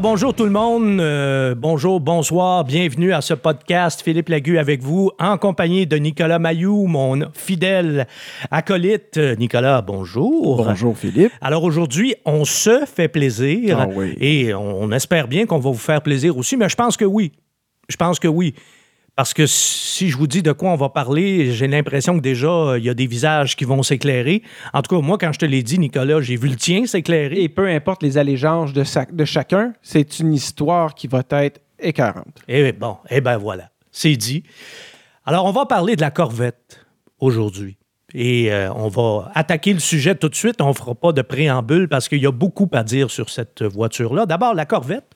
Alors bonjour tout le monde, euh, bonjour, bonsoir, bienvenue à ce podcast. Philippe Lagu avec vous, en compagnie de Nicolas Mayou, mon fidèle acolyte. Nicolas, bonjour. Bonjour Philippe. Alors aujourd'hui, on se fait plaisir Ah oui. et on espère bien qu'on va vous faire plaisir aussi, mais je pense que oui. Je pense que oui. Parce que si je vous dis de quoi on va parler, j'ai l'impression que déjà, euh, il y a des visages qui vont s'éclairer. En tout cas, moi, quand je te l'ai dit, Nicolas, j'ai vu le tien s'éclairer. Et peu importe les allégeances de, sa- de chacun, c'est une histoire qui va être écœurante. Eh bon, eh ben voilà, c'est dit. Alors, on va parler de la Corvette aujourd'hui. Et euh, on va attaquer le sujet tout de suite. On ne fera pas de préambule parce qu'il y a beaucoup à dire sur cette voiture-là. D'abord, la Corvette,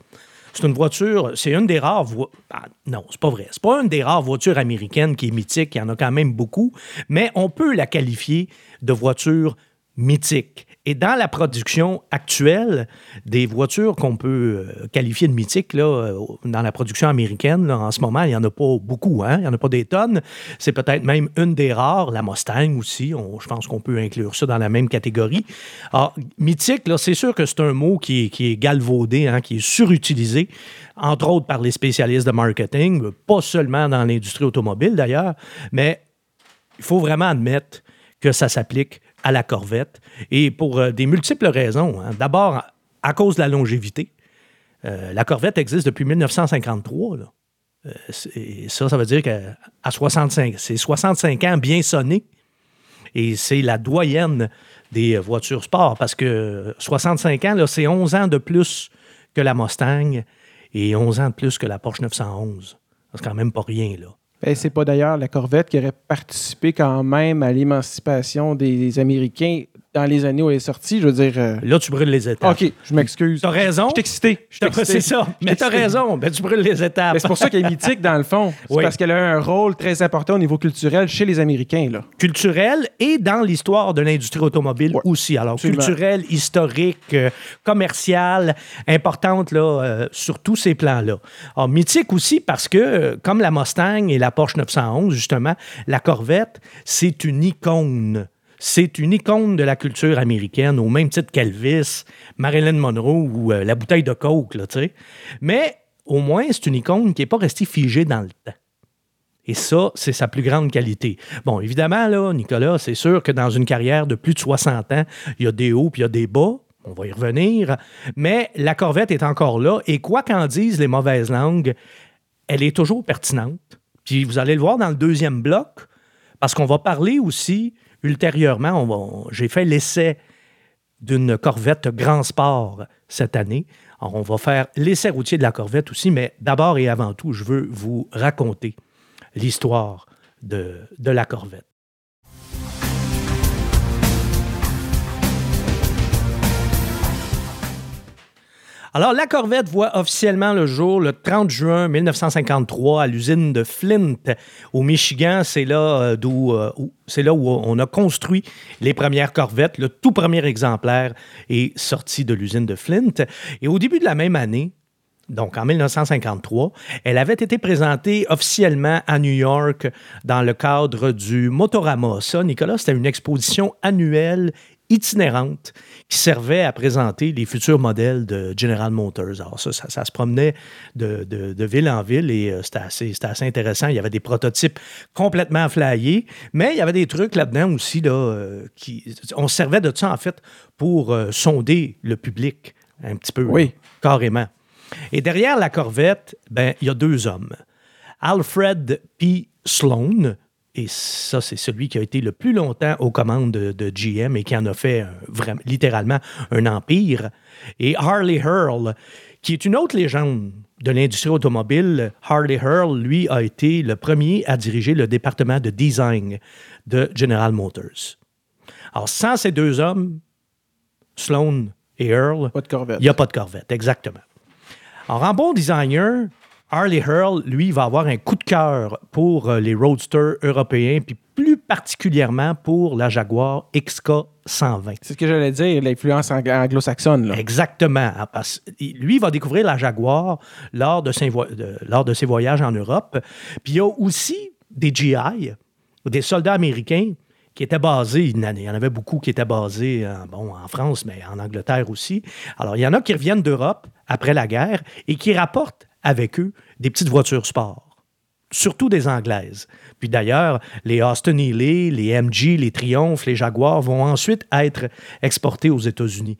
c'est une voiture, c'est une des rares vo- ah, non, c'est pas vrai. C'est pas une des rares voitures américaines qui est mythique. Il y en a quand même beaucoup. Mais on peut la qualifier de voiture mythique. Et dans la production actuelle des voitures qu'on peut euh, qualifier de mythiques, là, euh, dans la production américaine, en ce moment, il n'y en a pas beaucoup, hein? il n'y en a pas des tonnes. C'est peut-être même une des rares, la Mustang aussi, je pense qu'on peut inclure ça dans la même catégorie. Alors, mythique, c'est sûr que c'est un mot qui qui est galvaudé, hein, qui est surutilisé, entre autres par les spécialistes de marketing, pas seulement dans l'industrie automobile d'ailleurs, mais il faut vraiment admettre que ça s'applique à la Corvette et pour euh, des multiples raisons. hein. D'abord, à cause de la longévité. Euh, la Corvette existe depuis 1953. là. Euh, c'est- ça, ça veut dire qu'à 65, c'est 65 ans bien sonnés. Et c'est la doyenne des voitures sport parce que 65 ans, c'est 11 ans de plus que la Mustang et 11 ans de plus que la Porsche 911. C'est quand même pas rien, là. Et c'est pas d'ailleurs la Corvette qui aurait participé quand même à l'émancipation des Américains dans les années où elle est sortie. Je veux dire. euh, Là, tu brûles les étapes. OK, je m'excuse. T'as raison. Je suis excité. Je suis T'as- excité. C'est ça. Je Mais t'as excité. raison. Ben, tu brûles les étapes. Mais c'est pour ça qu'elle est mythique, dans le fond. C'est Oui. parce qu'elle a un rôle très important au niveau culturel chez les Américains. Là. culturel et dans l'histoire de l'industrie automobile Ouais. aussi. Alors, Absolument. culturel, historique, euh, commercial, importante là, euh, sur tous ces plans-là. Alors, mythique aussi parce que, euh, comme la Mustang et la Porsche 911, justement, la Corvette, c'est une icône. C'est une icône de la culture américaine, au même titre qu'Elvis, Marilyn Monroe ou euh, la bouteille de Coke. Mais au moins, c'est une icône qui n'est pas restée figée dans le temps. Et ça, c'est sa plus grande qualité. Bon, évidemment, là, Nicolas, c'est sûr que dans une carrière de plus de 60 ans, il y a des hauts puis il y a des bas. On va y revenir. Mais la Corvette est encore là. Et quoi qu'en disent les mauvaises langues, elle est toujours pertinente. Puis vous allez le voir dans le deuxième bloc, parce qu'on va parler aussi ultérieurement. J'ai fait l'essai d'une Corvette Grand Sport cette année. Alors, on va faire l'essai routier de la Corvette aussi, mais d'abord et avant tout, je veux vous raconter l'histoire de, de la Corvette. Alors, la Corvette voit officiellement le jour le 30 juin 1953 à l'usine de Flint, au Michigan. C'est là, euh, d'où, euh, c'est là où on a construit les premières Corvettes. Le tout premier exemplaire est sorti de l'usine de Flint. Et au début de la même année, donc en 1953, elle avait été présentée officiellement à New York dans le cadre du Motorama. Ça, Nicolas, c'était une exposition annuelle itinérante qui servait à présenter les futurs modèles de General Motors. Alors ça, ça, ça se promenait de, de- de ville en ville et euh, c'était assez, intéressant. Il y avait des prototypes complètement flyés, mais il y avait des trucs là-dedans aussi. Là, euh, qui, on se servait de ça, en fait, pour euh, sonder le public un petit peu, Oui. carrément. Et derrière la Corvette, ben, il y a deux hommes. Alfred P. Sloan, et ça, c'est celui qui a été le plus longtemps aux commandes de, de GM et qui en a fait vraiment, littéralement un empire. Et Harley Hurl, qui est une autre légende de l'industrie automobile. Harley Hurl, lui, a été le premier à diriger le département de design de General Motors. Alors, sans ces deux hommes, Sloan et Earl, Pas de Corvette. il n'y a pas de Corvette, exactement. Alors, en bon designer, Harley Hurl, lui, va avoir un coup de cœur pour euh, les roadsters européens, puis plus particulièrement pour la Jaguar XK 120. C'est ce que j'allais dire, l'influence ang- anglo-saxonne. Exactement. parce- lui, va découvrir la Jaguar lors de ses, vo- de- lors de ses voyages en Europe. Puis il y a aussi des GI, des soldats américains, qui étaient basés, il y en avait beaucoup qui étaient basés en, bon, en France, mais en Angleterre aussi. Alors, il y en a qui reviennent d'Europe après la guerre et qui rapportent avec eux des petites voitures sport, surtout des anglaises. Puis d'ailleurs, les Austin Healey, les MG, les Triumph, les Jaguars vont ensuite être exportés aux États-Unis.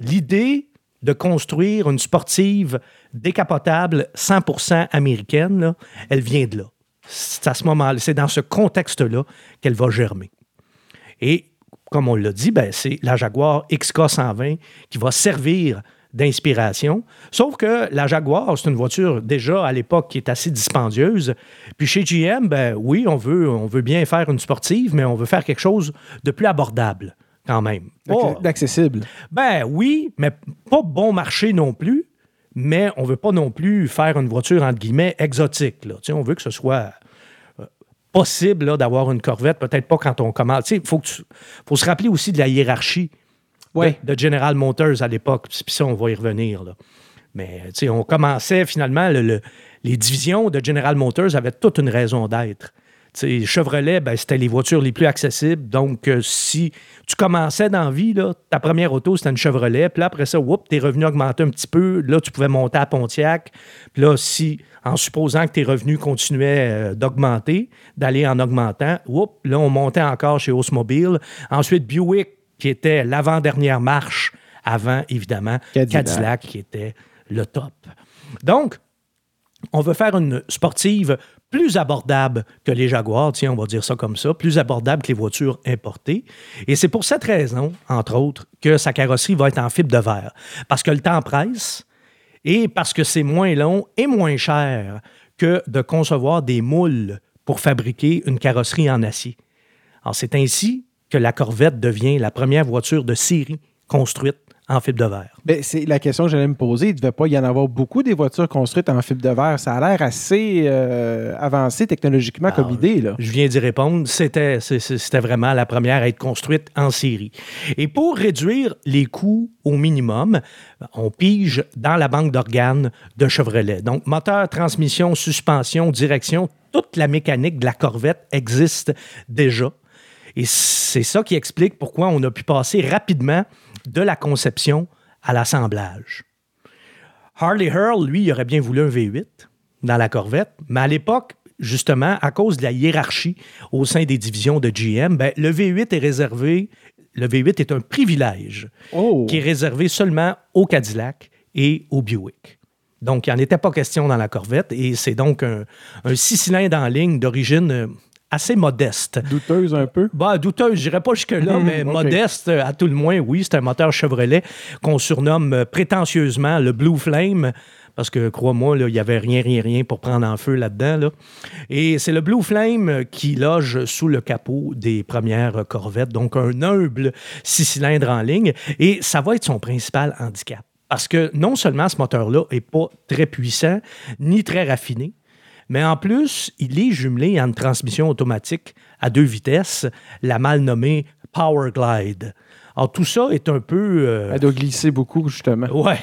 L'idée de construire une sportive décapotable 100% américaine, elle vient de là. C'est à ce moment-là, c'est dans ce contexte-là qu'elle va germer. Et comme on l'a dit, ben, c'est la Jaguar XK120 qui va servir d'inspiration. Sauf que la Jaguar, c'est une voiture déjà à l'époque qui est assez dispendieuse. Puis chez GM, ben oui, on veut, on veut bien faire une sportive, mais on veut faire quelque chose de plus abordable quand même. D'accessible. Ben oui, mais pas bon marché non plus. Mais on veut pas non plus faire une voiture, entre guillemets, exotique. Là. On veut que ce soit euh, possible d'avoir une Corvette, peut-être pas quand on commence. Il faut, faut se rappeler aussi de la hiérarchie de, General Motors à l'époque. Puis ça, on va y revenir. Là. Mais on commençait finalement, les divisions de General Motors avaient toute une raison d'être. Chevrolet, ben, c'était les voitures les plus accessibles. Donc, euh, si tu commençais dans la vie, là, ta première auto, c'était une Chevrolet. Puis là, après ça, tes revenus augmentaient un petit peu. Là, tu pouvais monter à Pontiac. Puis là, si, en supposant que tes revenus continuaient euh, d'augmenter, d'aller en augmentant, là, on montait encore chez Oldsmobile. Ensuite, Buick, qui était l'avant-dernière marche avant, évidemment, Cadillac. qui était le top. Donc, on veut faire une sportive plus abordable que les Jaguars, tiens, on va dire ça comme ça, plus abordable que les voitures importées. Et c'est pour cette raison, entre autres, que sa carrosserie va être en fibre de verre. Parce que le temps presse et parce que c'est moins long et moins cher que de concevoir des moules pour fabriquer une carrosserie en acier. Alors, c'est ainsi que la Corvette devient la première voiture de série construite en fibre de verre? Ben, c'est la question que j'allais me poser. Il ne devait pas y en avoir beaucoup des voitures construites en fibre de verre. Ça a l'air assez euh, avancé technologiquement comme idée. Là. Je viens d'y répondre. C'était, c'était vraiment la première à être construite en série. Et pour réduire les coûts au minimum, on pige dans la banque d'organes de Chevrolet. Donc, moteur, transmission, suspension, direction, toute la mécanique de la Corvette existe déjà. Et c'est ça qui explique pourquoi on a pu passer rapidement de la conception à l'assemblage. Harley Hurl, lui, il aurait bien voulu un V8 dans la Corvette, mais à l'époque, justement, à cause de la hiérarchie au sein des divisions de GM, ben, le V8 est réservé, le V8 est un privilège oh. qui est réservé seulement au Cadillac et au Buick. Donc, il n'en était pas question dans la Corvette et c'est donc un, un six cylindres en ligne d'origine assez modeste. Douteuse un peu? Bah, douteuse, je pas jusque-là, hmm, mais modeste, à tout le moins, oui. C'est un moteur Chevrolet qu'on surnomme euh, prétentieusement le Blue Flame. Parce que, crois-moi, il n'y avait rien, rien, rien pour prendre en feu là-dedans. Et c'est le Blue Flame qui loge sous le capot des premières Corvettes, donc un humble six cylindres en ligne. Et ça va être son principal handicap. Parce que non seulement ce moteur-là n'est pas très puissant, ni très raffiné, mais en plus, il est jumelé à une transmission automatique à deux vitesses, la mal nommée Power Glide. Alors, tout ça est un peu. Euh, Elle doit glisser beaucoup, justement. Ouais.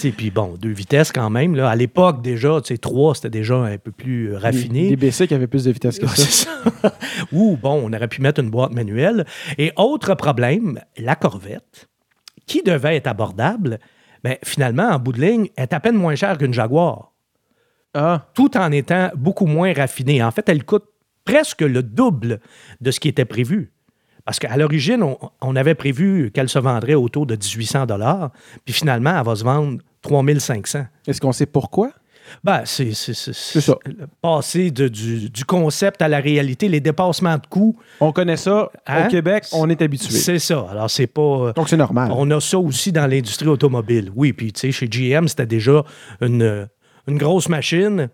puis bon, deux vitesses quand même. Là. À l'époque, déjà, trois, c'était déjà un peu plus euh, raffiné. Les, BC qui avaient plus de vitesse que ça. ça. Ou, bon, on aurait pu mettre une boîte manuelle. Et autre problème, la Corvette, qui devait être abordable, mais ben, finalement, en bout de ligne, est à peine moins chère qu'une Jaguar. Ah. tout en étant beaucoup moins raffinée. En fait, elle coûte presque le double de ce qui était prévu. Parce qu'à l'origine, on, avait prévu qu'elle se vendrait autour de 1800 dollars, puis finalement, elle va se vendre 3500. Est-ce qu'on sait pourquoi? Ben, c'est ça. Passer du, concept à la réalité, les dépassements de coûts. On connaît ça. Au hein? Québec, on est habitué. C'est ça. Alors, c'est pas. Donc, c'est normal. On a ça aussi dans l'industrie automobile. Oui, puis, tu sais, chez GM, c'était déjà une, une grosse machine,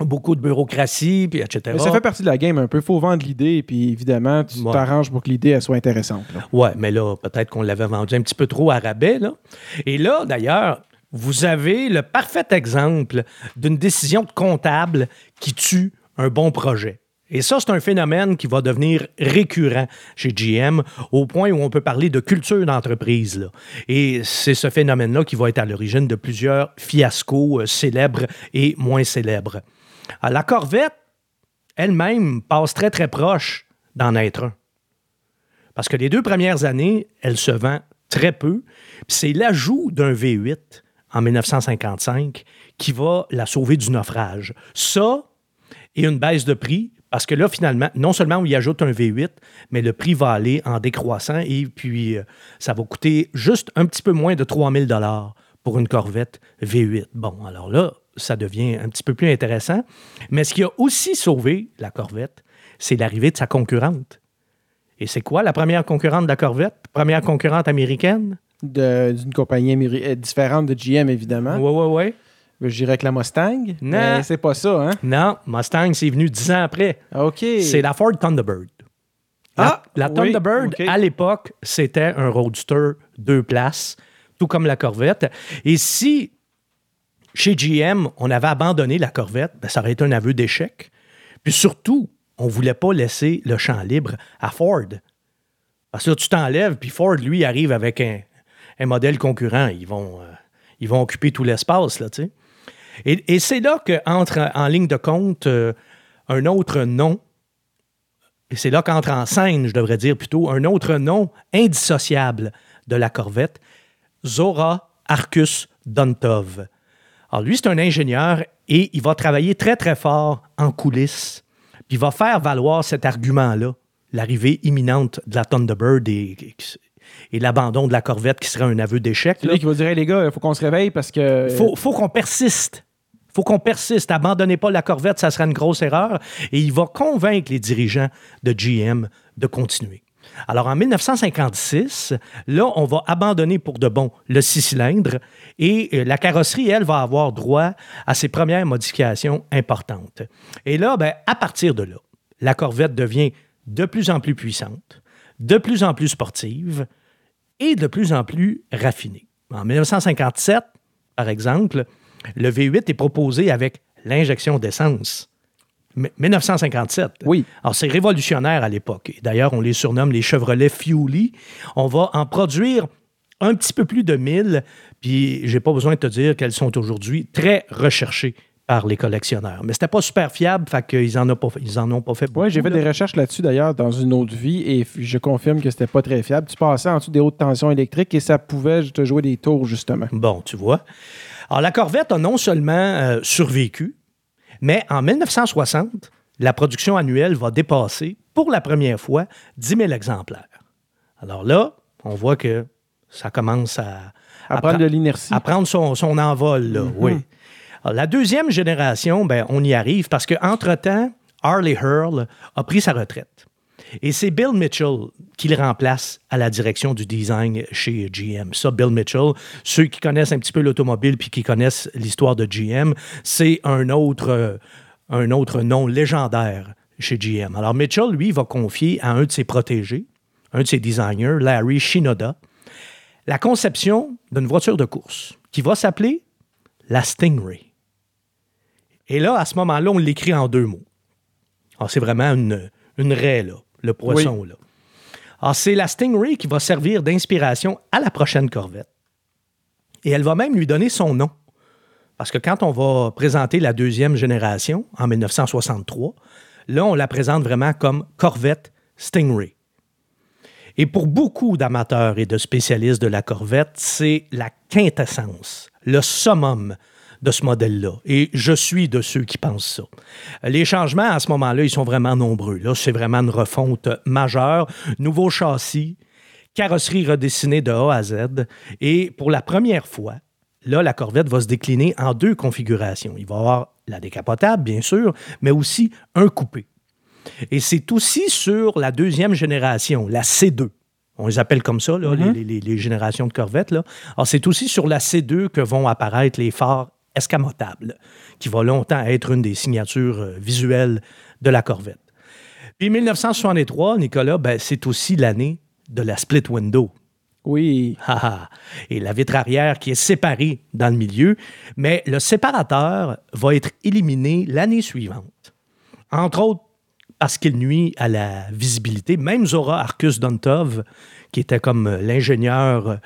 beaucoup de bureaucratie, puis etc. Mais ça fait partie de la game un peu. Il faut vendre l'idée, puis évidemment, tu t'arranges pour que l'idée soit intéressante. Oui, Ouais, mais là, peut-être qu'on l'avait vendu un petit peu trop à rabais. Là. Et là, d'ailleurs, vous avez le parfait exemple d'une décision de comptable qui tue un bon projet. Et ça, c'est un phénomène qui va devenir récurrent chez GM au point où on peut parler de culture d'entreprise. Et c'est ce phénomène-là qui va être à l'origine de plusieurs fiascos euh, célèbres et moins célèbres. la Corvette, elle-même, passe très, très proche d'en être un. Parce que les deux premières années, elle se vend très peu. C'est l'ajout d'un V8 en 1955 qui va la sauver du naufrage. Ça et une baisse de prix, parce que là, finalement, non seulement on y ajoute un V8, mais le prix va aller en décroissant et puis euh, ça va coûter juste un petit peu moins de 3000 dollars pour une Corvette V8. Bon, alors là, ça devient un petit peu plus intéressant. Mais ce qui a aussi sauvé la Corvette, c'est l'arrivée de sa concurrente. Et c'est quoi la première concurrente de la Corvette? Première concurrente américaine? D'une compagnie euh, différente de GM, évidemment. Oui, oui, oui. Je dirais que la Mustang. Non. c'est pas ça, hein? Non, Mustang, c'est venu dix ans après. OK. C'est la Ford Thunderbird. Ah, la oui, Thunderbird, à l'époque, c'était un roadster deux places, tout comme la Corvette. Et si chez GM, on avait abandonné la Corvette, ben, ça aurait été un aveu d'échec. Puis surtout, on ne voulait pas laisser le champ libre à Ford. Parce que là, tu t'enlèves, puis Ford, lui, arrive avec un, un modèle concurrent. Ils vont, euh, ils vont occuper tout l'espace, là, tu sais. Et, et c'est là qu'entre en ligne de compte euh, un autre nom, et c'est là qu'entre en scène, je devrais dire plutôt, un autre nom indissociable de la Corvette, Zora Arcus Dontov. Alors lui, c'est un ingénieur et il va travailler très, très fort en coulisses. Puis il va faire valoir cet argument-là, l'arrivée imminente de la Thunderbird et, et l'abandon de la Corvette qui serait un aveu d'échec. C'est là. lui qui va dire, Hey, les gars, il faut qu'on se réveille parce que. faut, faut qu'on persiste. Faut qu'on persiste. Abandonnez pas la Corvette, ça serait une grosse erreur. Et il va convaincre les dirigeants de GM de continuer. Alors, en 1956, là, on va abandonner pour de bon le six cylindres et euh, la carrosserie, elle, va avoir droit à ses premières modifications importantes. Et là, ben, à partir de là, la Corvette devient de plus en plus puissante, de plus en plus sportive et de plus en plus raffinée. En 1957, par exemple, le V8 est proposé avec l'injection d'essence. M- 1957. Oui. Alors, c'est révolutionnaire à l'époque. Et D'ailleurs, on les surnomme les Chevrolet Fuelie. On va en produire un petit peu plus de 1000, puis j'ai pas besoin de te dire qu'elles sont aujourd'hui très recherchées par les collectionneurs. Mais c'était pas super fiable, fait qu'ils en, ont pas, ils en ont pas fait beaucoup. Oui, j'ai fait là. des recherches là-dessus d'ailleurs dans une autre vie et je confirme que c'était pas très fiable. Tu passais en dessous des hautes tensions électriques et ça pouvait te jouer des tours, justement. Bon, tu vois. Alors, la Corvette a non seulement euh, survécu, mais en 1960, la production annuelle va dépasser, pour la première fois, 10 000 exemplaires. Alors là, on voit que ça commence à, À prendre pra- de l'inertie. à prendre son, son envol, là, oui. Alors, la deuxième génération, ben, on y arrive parce qu'entre-temps, Harley Hurl a pris sa retraite. Et c'est Bill Mitchell qui le remplace à la direction du design chez GM. Ça, Bill Mitchell, ceux qui connaissent un petit peu l'automobile puis qui connaissent l'histoire de GM, c'est un autre, euh, un autre nom légendaire chez GM. Alors Mitchell, lui, va confier à un de ses protégés, un de ses designers, Larry Shinoda, la conception d'une voiture de course qui va s'appeler la Stingray. Et là, à ce moment-là, on l'écrit en deux mots. Alors, c'est vraiment une, une raie, là, le poisson. Là. Alors, c'est la Stingray qui va servir d'inspiration à la prochaine Corvette. Et elle va même lui donner son nom. Parce que quand on va présenter la deuxième génération, en 1963, là, on la présente vraiment comme Corvette Stingray. Et pour beaucoup d'amateurs et de spécialistes de la Corvette, c'est la quintessence, le summum de ce modèle-là. Et je suis de ceux qui pensent ça. Les changements à ce moment-là, ils sont vraiment nombreux. Là, c'est vraiment une refonte majeure. Nouveau châssis, carrosserie redessinée de A à Z. Et pour la première fois, là, la Corvette va se décliner en deux configurations. Il va y avoir la décapotable, bien sûr, mais aussi un coupé. Et c'est aussi sur la deuxième génération, la C2. On les appelle comme ça, là, les, les- les générations de Corvettes. Là. Alors, c'est aussi sur la C2 que vont apparaître les phares escamotables, qui va longtemps être une des signatures euh, visuelles de la Corvette. Puis 1963, Nicolas, ben, c'est aussi l'année de la split window. Oui. Et la vitre arrière qui est séparée dans le milieu, mais le séparateur va être éliminé l'année suivante. Entre autres, parce qu'il nuit à la visibilité. Même Zora Arcus Dontov, qui était comme l'ingénieur,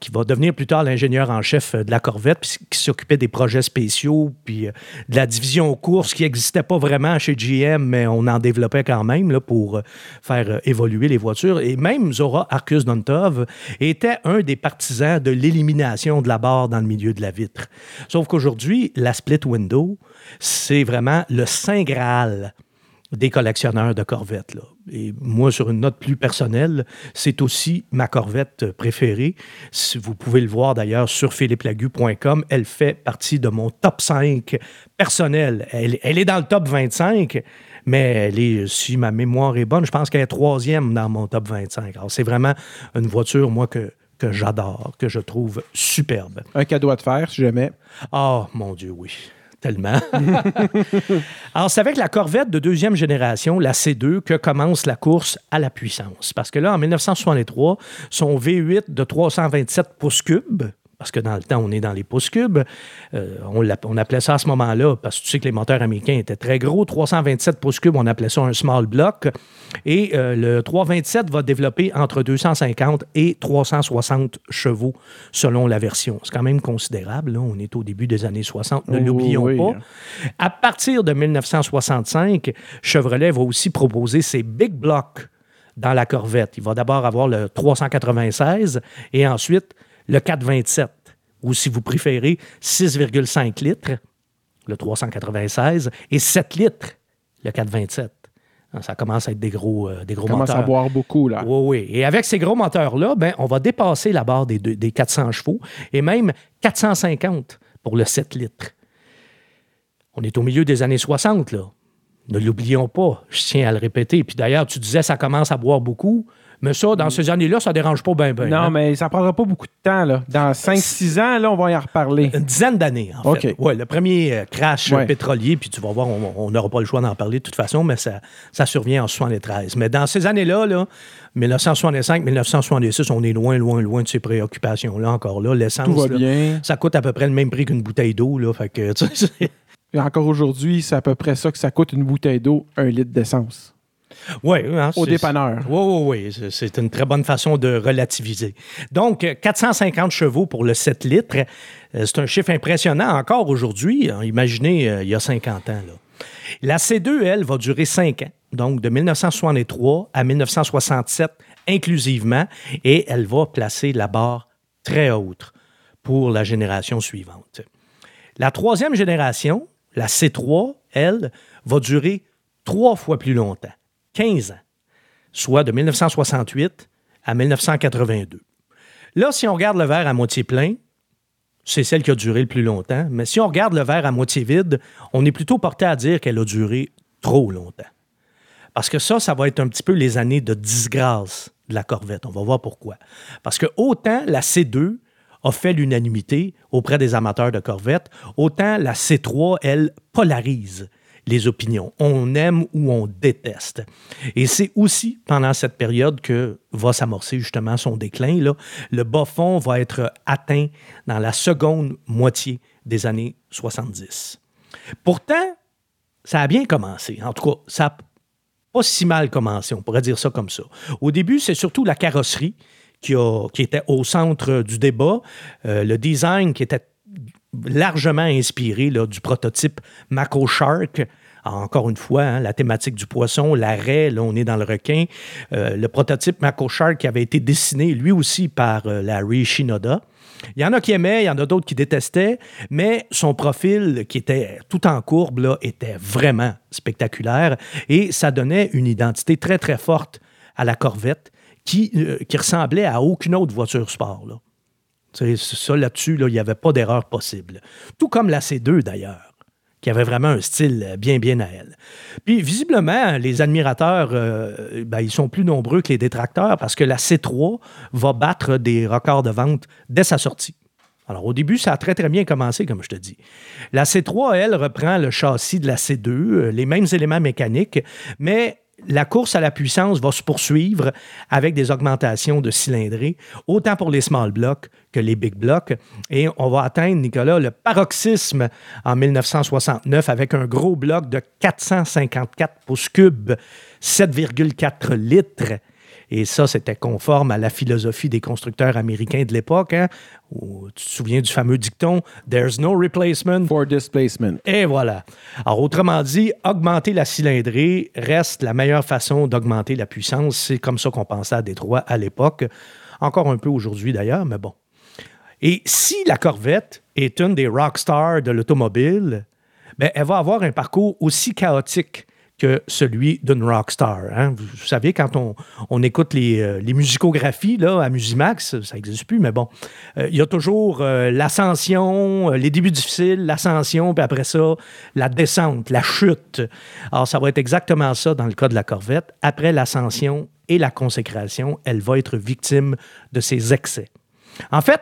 qui va devenir plus tard l'ingénieur en chef de la Corvette, puis qui s'occupait des projets spéciaux, puis de la division course qui n'existait pas vraiment chez GM, mais on en développait quand même là, pour faire évoluer les voitures. Et même Zora Arcus Dontov était un des partisans de l'élimination de la barre dans le milieu de la vitre. Sauf qu'aujourd'hui, la split window, c'est vraiment le saint graal des collectionneurs de Corvettes. Là. Et moi, sur une note plus personnelle, c'est aussi ma Corvette préférée. Si vous pouvez le voir d'ailleurs sur philippelagu.com, elle fait partie de mon top 5 personnel. Elle, elle, est dans le top 25, mais elle est, si ma mémoire est bonne, je pense qu'elle est troisième dans mon top 25. Alors, c'est vraiment une voiture, moi, que, que j'adore, que je trouve superbe. Un cadeau à te faire, si jamais. Ah, oh, mon Dieu, oui tellement. Alors, c'est avec la Corvette de deuxième génération, la C2, que commence la course à la puissance. Parce que là, en 1963, son V8 de 327 pouces cubes, parce que dans le temps, on est dans les pouces cubes. Euh, on, appelait ça à ce moment-là, parce que tu sais que les moteurs américains étaient très gros. 327 pouces cubes, on appelait ça un small block. Et euh, le 327 va développer entre 250 et 360 chevaux selon la version. C'est quand même considérable. On est au début des années 60, ne l'oublions pas. À partir de 1965, Chevrolet va aussi proposer ses big blocks dans la Corvette. Il va d'abord avoir le 396 et ensuite le 427, ou si vous préférez, 6,5 litres, le 396, et 7 litres, le 427. Hein, ça commence à être des gros, euh, des gros commence moteurs. à boire beaucoup, là. Oui, oui. Et avec ces gros moteurs-là, ben, on va dépasser la barre des, des 400 chevaux et même 450 pour le 7 litres. On est au milieu des années 60, là. Ne l'oublions pas, je tiens à le répéter. Puis d'ailleurs, tu disais ça commence à boire beaucoup. Mais ça, dans ces années-là, ça ne dérange pas bien. Ben, non, hein. mais ça ne prendra pas beaucoup de temps. Là. Dans 5-6 ans, là, on va y en reparler. Une dizaine d'années, en fait. Ouais, le premier euh, crash pétrolier, puis tu vas voir, on n'aura pas le choix d'en parler de toute façon, mais ça, ça survient en 73. Mais dans ces années-là, là, 1965-1966, on est loin, loin, loin de ces préoccupations-là encore. là. L'essence, ça coûte à peu près le même prix qu'une bouteille d'eau. Là, fait que, Et encore aujourd'hui, c'est à peu près ça que ça coûte une bouteille d'eau, un litre d'essence. Oui, hein, au dépanneur. Oui, oui, oui. C'est une très bonne façon de relativiser. Donc, 450 chevaux pour le 7 litres, euh, c'est un chiffre impressionnant encore aujourd'hui. Hein. Imaginez, euh, il y a 50 ans. La C2, elle, va durer 5 ans, donc de 1963 à 1967 inclusivement, et elle va placer la barre très haute pour la génération suivante. La troisième génération, la C3, elle, va durer trois fois plus longtemps. 15 ans, soit de 1968 à 1982. Là, si on regarde le verre à moitié plein, c'est celle qui a duré le plus longtemps, mais si on regarde le verre à moitié vide, on est plutôt porté à dire qu'elle a duré trop longtemps. Parce que ça, ça va être un petit peu les années de disgrâce de la Corvette. On va voir pourquoi. Parce que autant la C2 a fait l'unanimité auprès des amateurs de Corvette, autant la C3, elle, polarise les opinions. On aime ou on déteste. Et c'est aussi pendant cette période que va s'amorcer justement son déclin. Le bas fond va être atteint dans la seconde moitié des années 70. Pourtant, ça a bien commencé. En tout cas, ça n'a pas si mal commencé, on pourrait dire ça comme ça. Au début, c'est surtout la carrosserie qui, qui était au centre du débat, euh, le design qui était largement inspiré du prototype Mako Shark. Encore une fois, hein, la thématique du poisson, l'arrêt, là, on est dans le requin. Euh, le prototype Mako Shark qui avait été dessiné, lui aussi, par euh, Larry Shinoda. Il y en a qui aimaient, il y en a d'autres qui détestaient, mais son profil, qui était tout en courbe, était vraiment spectaculaire et ça donnait une identité très, très forte à la Corvette qui, euh, ressemblait à aucune autre voiture sport. Ça, là-dessus, il n'y avait pas d'erreur possible. Tout comme la C2, d'ailleurs, qui avait vraiment un style bien, bien à elle. Puis, visiblement, les admirateurs, euh, ben, ils sont plus nombreux que les détracteurs parce que la C3 va battre des records de vente dès sa sortie. Alors, au début, ça a très, très bien commencé, comme je te dis. La C3, elle, reprend le châssis de la C2, euh, les mêmes éléments mécaniques, mais la course à la puissance va se poursuivre avec des augmentations de cylindrée, autant pour les small blocks que les big blocks. Et on va atteindre, Nicolas, le paroxysme en 1969 avec un gros bloc de 454 pouces cubes, 7,4 litres. Et ça, c'était conforme à la philosophie des constructeurs américains de l'époque. Hein, où, tu te souviens du fameux dicton There's no replacement for displacement. Et voilà. Alors, autrement dit, augmenter la cylindrée reste la meilleure façon d'augmenter la puissance. C'est comme ça qu'on pensait à Détroit à l'époque. Encore un peu aujourd'hui d'ailleurs, mais bon. Et si la Corvette est une des rock stars de l'automobile, ben, elle va avoir un parcours aussi chaotique que celui d'une rockstar. Hein. Vous, savez, quand on, on écoute les, euh, les, musicographies là, à Musimax, ça n'existe plus, mais bon, euh, il y a toujours euh, l'ascension, les débuts difficiles, l'ascension, puis après ça, la descente, la chute. Alors, ça va être exactement ça dans le cas de la Corvette. Après l'ascension et la consécration, elle va être victime de ses excès. En fait,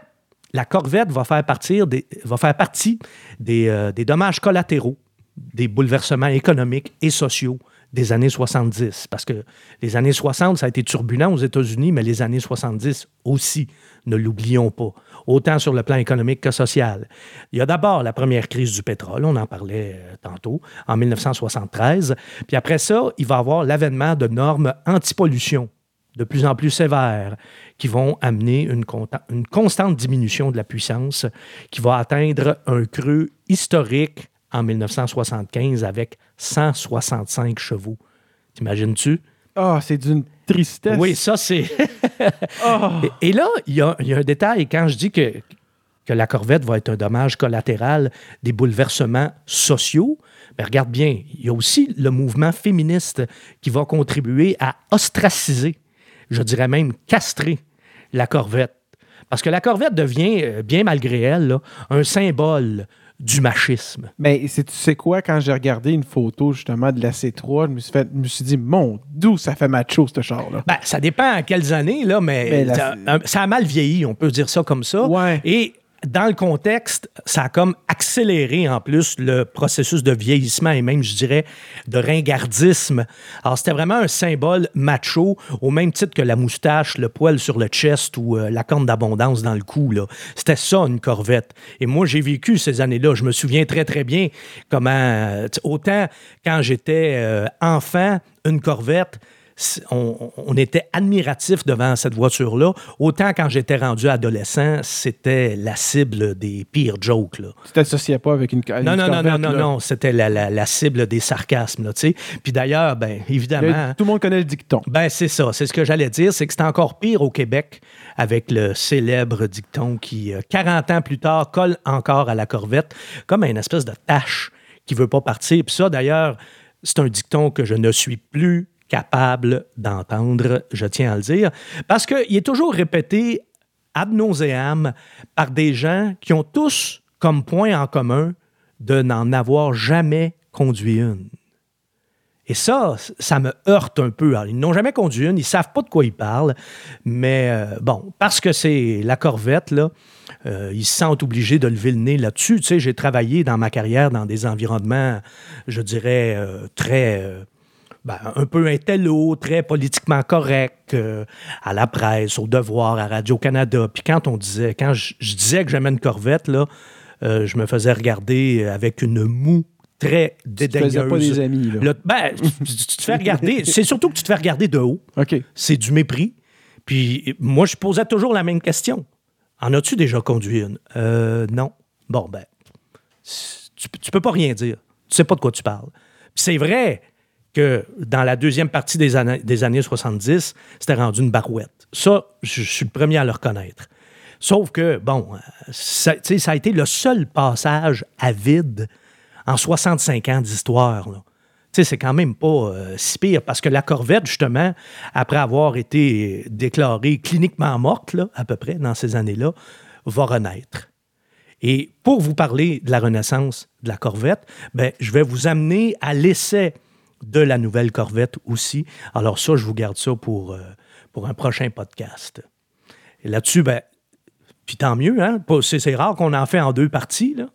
la Corvette va faire, partir des, va faire partie des, des dommages collatéraux des bouleversements économiques et sociaux des années 70. Parce que les années 60, ça a été turbulent aux États-Unis, mais les années 70 aussi, ne l'oublions pas, autant sur le plan économique que social. Il y a d'abord la première crise du pétrole, on en parlait euh, tantôt, en 1973. Puis après ça, il va y avoir l'avènement de normes anti-pollution de plus en plus sévères qui vont amener une, une constante diminution de la puissance qui va atteindre un creux historique en 1975 avec 165 chevaux. T'imagines-tu? Ah, oh, c'est d'une tristesse. Oui, ça, c'est. oh. et, là, il y, a, un détail. Quand je dis que, que la Corvette va être un dommage collatéral des bouleversements sociaux, mais ben, regarde bien, il y a aussi le mouvement féministe qui va contribuer à ostraciser, je dirais même castrer la Corvette. Parce que la Corvette devient, euh, bien malgré elle, un symbole du machisme. Mais tu sais quoi, quand j'ai regardé une photo justement de la C3, je me suis, fait, me suis dit, mon, d'où ça fait macho ce char-là? Ben, ça dépend à quelles années, là, mais, ça, a mal vieilli, on peut dire ça comme ça. Ouais. Et dans le contexte, ça a comme accéléré en plus le processus de vieillissement et même, je dirais, de ringardisme. Alors, c'était vraiment un symbole macho, au même titre que la moustache, le poil sur le chest ou euh, la corne d'abondance dans le cou. C'était ça, une corvette. Et moi, j'ai vécu ces années-là. Je me souviens très, très bien comment, autant quand j'étais euh, enfant, une corvette, on, était admiratif devant cette voiture-là. Autant quand j'étais rendu adolescent, c'était la cible des pires jokes. Là. Tu t'associais pas avec une, non, non, non, non, non, non, c'était la, cible des sarcasmes. Là, Puis d'ailleurs, ben, évidemment... tout le monde connaît le dicton. Ben, c'est ça. C'est ce que j'allais dire. C'est que c'est encore pire au Québec avec le célèbre dicton qui, 40 euh, ans plus tard, colle encore à la corvette comme une espèce de tâche qui veut pas partir. Puis ça, d'ailleurs, c'est un dicton que je ne suis plus capable d'entendre, je tiens à le dire, parce qu'il est toujours répété ad nauseam par des gens qui ont tous comme point en commun de n'en avoir jamais conduit une. Et ça, ça me heurte un peu. ils n'ont jamais conduit une, ils ne savent pas de quoi ils parlent, mais euh, bon, parce que c'est la Corvette, là, euh, ils se sentent obligés de lever le nez là-dessus. Tu sais, j'ai travaillé dans ma carrière dans des environnements, je dirais, euh, très ben, un peu intello, très politiquement correct, euh, à la presse, au devoir, à Radio-Canada. Puis quand on disait, quand je, disais que j'aimais une corvette, là, euh, je me faisais regarder avec une moue très dédaigneuse. Tu pas des amis, là. ben, tu, te fais regarder. C'est surtout que tu te fais regarder de haut. OK. C'est du mépris. Puis moi, je posais toujours la même question. En as-tu déjà conduit une? Euh, non. Bon, ben, tu, tu peux pas rien dire. Tu sais pas de quoi tu parles. c'est vrai, que dans la deuxième partie des années, des années 70, c'était rendu une barouette. Ça, je, suis le premier à le reconnaître. Sauf que, bon, ça, ça a été le seul passage à vide en 65 ans d'histoire. C'est quand même pas euh, si pire parce que la Corvette, justement, après avoir été déclarée cliniquement morte, là, à peu près, dans ces années-là, va renaître. Et pour vous parler de la renaissance de la Corvette, ben, je vais vous amener à l'essai de la nouvelle Corvette aussi. Alors ça, je vous garde ça pour, euh, pour un prochain podcast. Et là-dessus, ben, puis tant mieux, hein? C'est rare qu'on en fait en deux parties, là.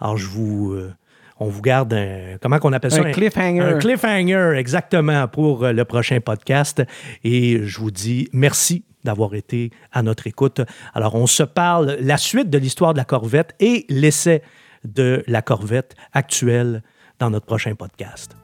Alors, je vous... Euh, on vous garde un... Comment qu'on appelle ça? Un cliffhanger. Un, cliffhanger, exactement, pour euh, le prochain podcast. Et je vous dis merci d'avoir été à notre écoute. Alors, on se parle la suite de l'histoire de la Corvette et l'essai de la Corvette actuelle dans notre prochain podcast.